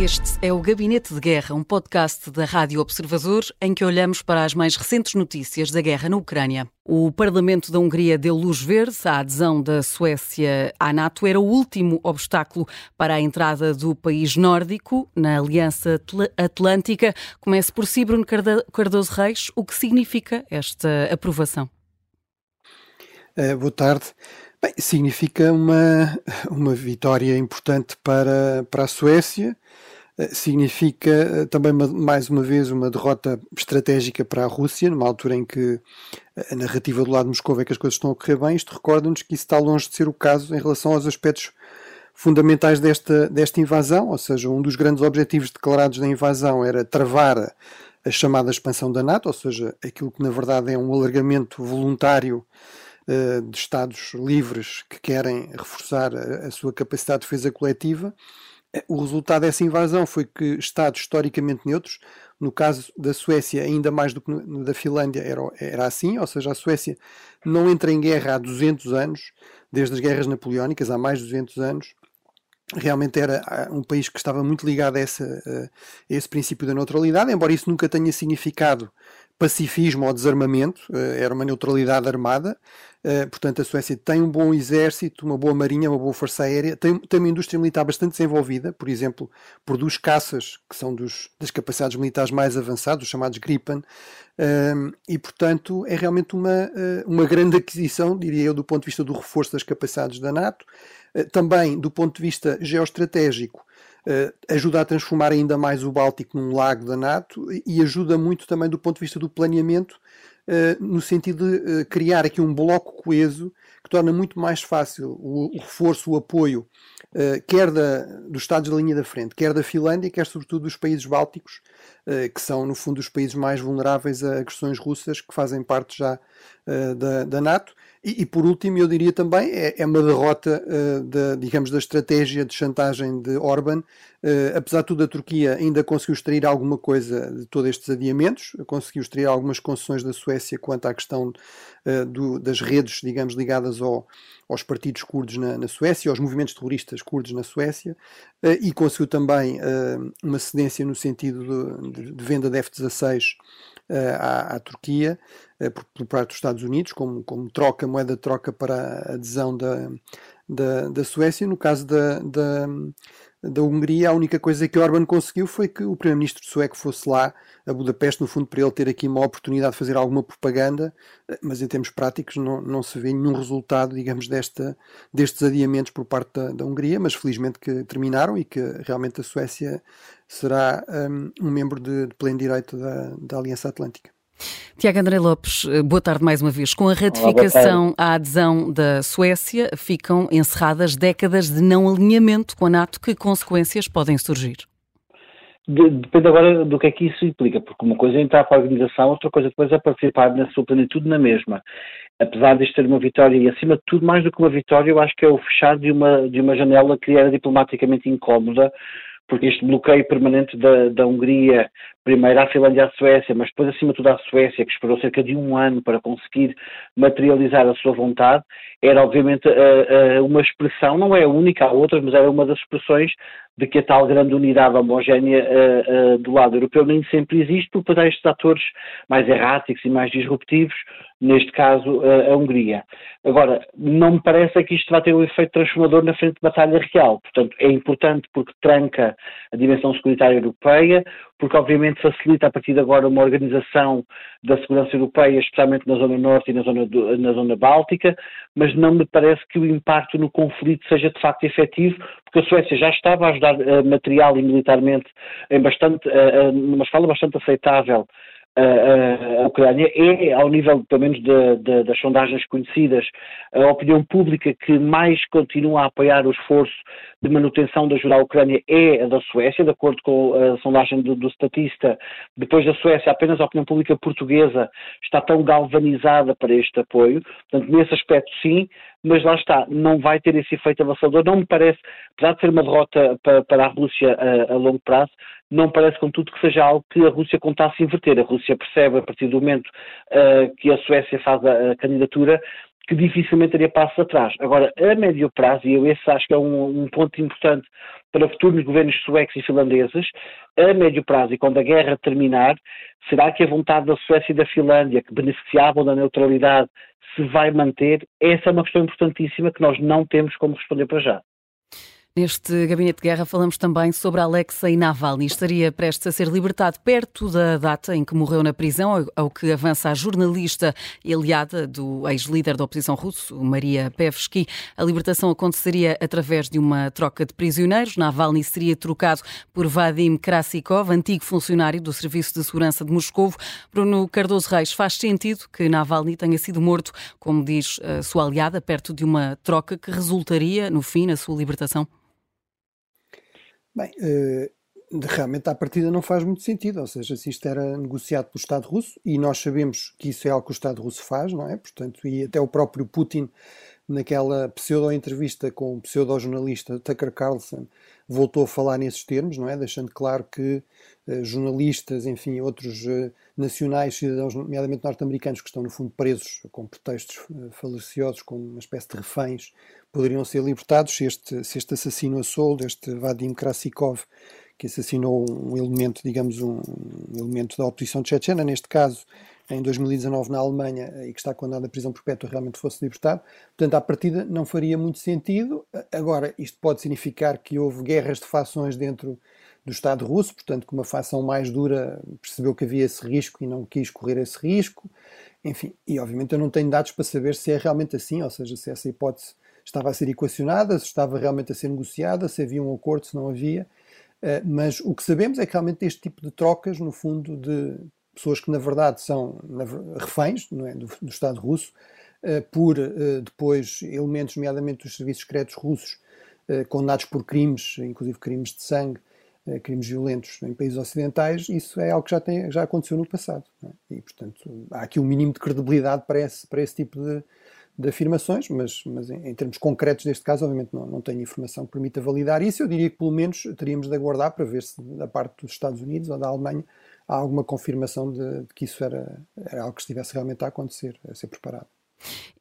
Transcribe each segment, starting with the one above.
Este é o Gabinete de Guerra, um podcast da Rádio Observador em que olhamos para as mais recentes notícias da guerra na Ucrânia. O Parlamento da Hungria deu luz verde à adesão da Suécia à NATO. Era o último obstáculo para a entrada do país nórdico na Aliança Atlântica. Comece por si, Bruno Cardoso Reis. O que significa esta aprovação? Uh, boa tarde. Bem, significa uma, uma vitória importante para, para a Suécia, eh, significa eh, também mais uma vez uma derrota estratégica para a Rússia, numa altura em que a narrativa do lado de Moscou é que as coisas estão a correr bem. Isto recorda-nos que isso está longe de ser o caso em relação aos aspectos fundamentais desta, desta invasão, ou seja, um dos grandes objetivos declarados da invasão era travar a chamada expansão da NATO, ou seja, aquilo que na verdade é um alargamento voluntário uh, de Estados livres que querem reforçar a, a sua capacidade de defesa coletiva. O resultado dessa invasão foi que Estados historicamente neutros, no caso da Suécia, ainda mais do que da Finlândia, era, era assim, ou seja, a Suécia não entra em guerra há 200 anos, desde as guerras napoleónicas, há mais de 200 anos. Realmente era ah, um país que estava muito ligado a, essa, a esse princípio da neutralidade, embora isso nunca tenha significado pacifismo ou desarmamento, eh, era uma neutralidade armada. Eh, portanto, a Suécia tem um bom exército, uma boa marinha, uma boa força aérea, tem, tem uma indústria militar bastante desenvolvida, por exemplo, produz caças, que são dos, das capacidades militares mais avançadas, os chamados Gripen, ehm, e, portanto, é realmente uma, eh, uma grande aquisição, diria eu, do ponto de vista do reforço das capacidades da NATO, também do ponto de vista geoestratégico ajuda a transformar ainda mais o Báltico num lago da NATO e ajuda muito também do ponto de vista do planeamento, no sentido de uh, criar aqui um bloco coeso torna muito mais fácil o, o reforço, o apoio, quer da, dos Estados da linha da frente, quer da Finlândia, quer sobretudo dos países bálticos, que são, no fundo, os países mais vulneráveis a agressões russas, que fazem parte já da, da NATO e, e, por último, eu diria também, é, é uma derrota, uh, da, digamos, da estratégia de chantagem de Orban. Uh, apesar de tudo, a Turquia ainda conseguiu extrair alguma coisa de todos estes adiamentos, conseguiu extrair algumas concessões da Suécia quanto à questão uh, do, das redes, digamos, ligadas ao, aos partidos curdos na, na, Suécia, aos movimentos terroristas curdos na Suécia, e conseguiu também uma cedência no sentido de, de, venda de F-16 à, à, Turquia uh, por, por parte dos Estados Unidos, como, como troca, moeda de troca para a adesão da, da, da Suécia. No caso da, da, da Hungria, a única coisa que Orban conseguiu foi que o primeiro-ministro sueco fosse lá a Budapeste, no fundo, para ele ter aqui uma oportunidade de fazer alguma propaganda, mas em termos práticos não, não se vê nenhum resultado, digamos, desta, destes adiamentos por parte da, da Hungria, mas felizmente que terminaram e que realmente a Suécia será um, um membro de, de pleno direito da, da Aliança Atlântica. Tiago André Lopes, eh, boa tarde mais uma vez. Com a ratificação à adesão da Suécia, ficam encerradas décadas de não alinhamento com a NATO. Que consequências podem surgir? Depende agora do que é que isso implica, porque uma coisa é entrar para a organização, outra coisa depois é participar na sua plenitude na mesma. Apesar de ter uma vitória, e acima de tudo, mais do que uma vitória, eu acho que é o fechar de uma, de uma janela que era diplomaticamente incómoda, porque este bloqueio permanente da, da Hungria, primeiro à Finlândia e à Suécia, mas depois acima de tudo à Suécia, que esperou cerca de um ano para conseguir materializar a sua vontade, era obviamente uh, uh, uma expressão, não é a única, há outras, mas era uma das expressões de que a tal grande unidade homogénea uh, do lado europeu nem sempre existe, porque há estes atores mais erráticos e mais disruptivos, neste caso a Hungria. Agora, não me parece que isto vai ter um efeito transformador na frente de batalha real, portanto é importante porque tranca a dimensão securitária europeia, porque obviamente facilita a partir de agora uma organização da segurança europeia, especialmente na zona norte e na zona, do, na zona báltica, mas não me parece que o impacto no conflito seja de facto efetivo, porque a Suécia já estava a ajudar uh, material e militarmente em bastante, uh, numa escala bastante aceitável a, Ucrânia é, ao nível, pelo menos, de, de, das sondagens conhecidas, a opinião pública que mais continua a apoiar o esforço de manutenção da ajuda à Ucrânia é a da Suécia, de acordo com a sondagem do, do Statista. Depois da Suécia, apenas a opinião pública portuguesa está tão galvanizada para este apoio. Portanto, nesse aspecto, sim, mas lá está, não vai ter esse efeito avassalador. Não me parece, apesar de ser uma derrota para, para a Rússia a, a, longo prazo, não parece, contudo, que seja algo que a Rússia contasse inverter. A Rússia percebe, a partir do momento uh, que a Suécia faz a, a candidatura, que dificilmente teria passos atrás. Agora, a médio prazo, e eu esse acho que é um, um ponto importante para futuros governos suecos e finlandeses, a médio prazo e quando a guerra terminar, será que a vontade da Suécia e da Finlândia, que beneficiavam da neutralidade, se vai manter? Essa é uma questão importantíssima que nós não temos como responder para já. Neste gabinete de guerra falamos também sobre Alexei Navalny. Estaria prestes a ser libertado perto da data em que morreu na prisão, ao que avança a jornalista e aliada do ex-líder da oposição russo, Maria Pevsky. A libertação aconteceria através de uma troca de prisioneiros. Navalny seria trocado por Vadim Krasikov, antigo funcionário do Serviço de Segurança de Moscou. Bruno Cardoso Reis, faz sentido que Navalny tenha sido morto, como diz a sua aliada, perto de uma troca que resultaria, no fim, na sua libertação? Bem, uh, realmente à partida não faz muito sentido, ou seja, se isto era negociado pelo Estado russo, e nós sabemos que isso é algo que o Estado russo faz, não é? Portanto, e até o próprio Putin, naquela pseudo-entrevista com o pseudo-jornalista Tucker Carlson, voltou a falar nesses termos, não é? Deixando claro que uh, jornalistas, enfim, outros uh, nacionais, cidadãos, nomeadamente norte-americanos, que estão no fundo presos com pretextos uh, falaciosos, como uma espécie de reféns, poderiam ser libertados se este, se este assassino a soldo, este Vadim Krasikov, que assassinou um elemento, digamos, um, elemento da oposição tchetchena, neste caso em 2019 na Alemanha e que está condenado à prisão perpétua realmente fosse libertado. Portanto, à partida não faria muito sentido. Agora, isto pode significar que houve guerras de fações dentro do Estado russo, portanto, que uma facção mais dura percebeu que havia esse risco e não quis correr esse risco. Enfim, e obviamente eu não tenho dados para saber se é realmente assim, ou seja, se essa hipótese estava a ser equacionada, se estava realmente a ser negociada, se havia um acordo, se não havia. Uh, mas o que sabemos é que realmente este tipo de trocas, no fundo, de pessoas que na verdade são reféns é, do, do Estado russo, uh, por uh, depois elementos, nomeadamente dos serviços secretos russos, condenados por crimes, inclusive crimes de sangue, crimes violentos em países ocidentais, isso é algo que já, tem, já aconteceu no passado. É? E, portanto, há aqui um mínimo de credibilidade para esse, para esse tipo de, de afirmações, mas, mas em, em, termos concretos deste caso, obviamente não, não tenho informação que permita validar isso. Eu diria que pelo menos teríamos de aguardar para ver se da parte dos Estados Unidos ou da Alemanha há alguma confirmação de, de que isso era, era algo que estivesse realmente a acontecer, a ser preparado.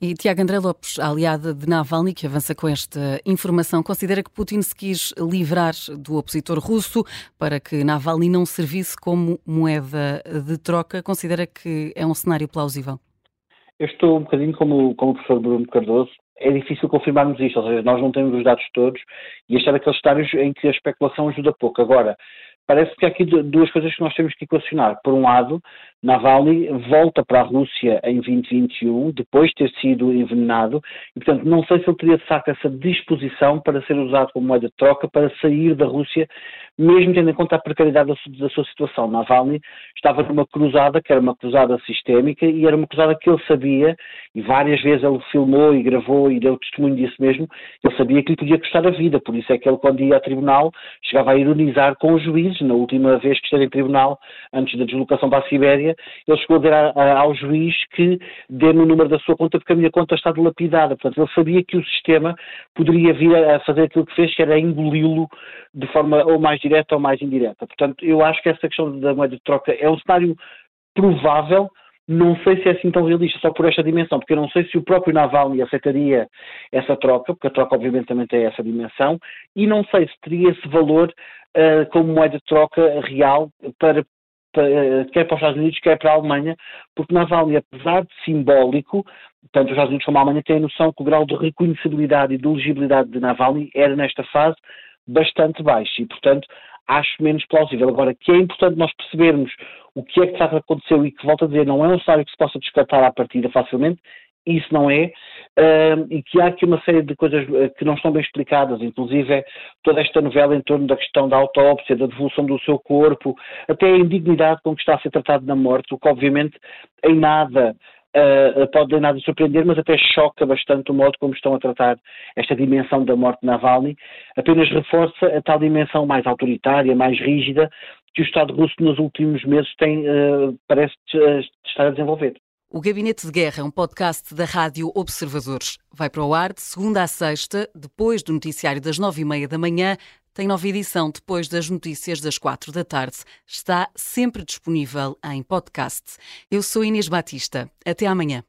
E Tiago André Lopes, aliada de Navalny, que avança com esta informação, considera que Putin se quis livrar do opositor russo para que Navalny não servisse como moeda de troca. Considera que é um cenário plausível? Eu estou um bocadinho como, como o professor Bruno Cardoso. É difícil confirmarmos isto, ou seja, nós não temos os dados todos e este é daqueles estádios em que a especulação ajuda pouco. Agora, parece que há aqui duas coisas que nós temos que equacionar. Por um lado, Navalny volta para a Rússia em 2021, depois de ter sido envenenado, e portanto não sei se ele teria de facto essa disposição para ser usado como moeda de troca para sair da Rússia, mesmo tendo em conta a precariedade da, da sua situação. Navalny estava numa cruzada que era uma cruzada sistémica e era uma cruzada que ele sabia, e várias vezes ele filmou e gravou e deu testemunho disso mesmo, ele sabia que lhe podia custar a vida, por isso é que ele quando ia a tribunal chegava a ironizar com os juízes, na última vez que esteve em tribunal, antes da deslocação para a Sibéria, ele chegou a dizer a, a, ao juiz que dê-me o número da sua conta porque a minha conta está dilapidada. Portanto, ele sabia que o sistema poderia vir a fazer aquilo que fez, que era engoli-lo de forma ou mais direta ou mais indireta. Portanto, eu acho que essa questão da moeda de troca é um cenário provável, não sei se é assim tão realista só por esta dimensão, porque eu não sei se o próprio Navalny aceitaria essa troca, porque a troca obviamente também tem essa dimensão, e não sei se teria esse valor uh, como moeda de troca real para quer para os Estados Unidos, quer para a Alemanha, porque Navalny, apesar de simbólico, tanto os Estados Unidos como a Alemanha têm a noção que o grau de reconhecibilidade e de legibilidade de Navalny era, nesta fase, bastante baixo e, portanto, acho menos plausível. Agora, que é importante nós percebermos o que é que de facto aconteceu e que, volto a dizer, não é um cenário que se possa descartar à partida facilmente, isso não é, uh, e que há aqui uma série de coisas eh, que não estão bem explicadas, inclusive é toda esta novela em torno da questão da autópsia, da devolução do seu corpo, até a indignidade com que está a ser tratado na morte, o que obviamente em nada Uh, pode em nada surpreender, mas até choca bastante o modo como estão a tratar esta dimensão da morte de Navalny, apenas reforça a tal dimensão mais autoritária, mais rígida, que o Estado russo nos últimos meses tem, uh, parece estar a desenvolver. O Gabinete de Guerra é um podcast da Rádio Observadores. Vai para o ar de segunda a sexta, depois do noticiário das nove e meia da manhã. Tem nova edição depois das notícias das quatro da tarde. Está sempre disponível em podcast. Eu sou Inês Batista. Até amanhã.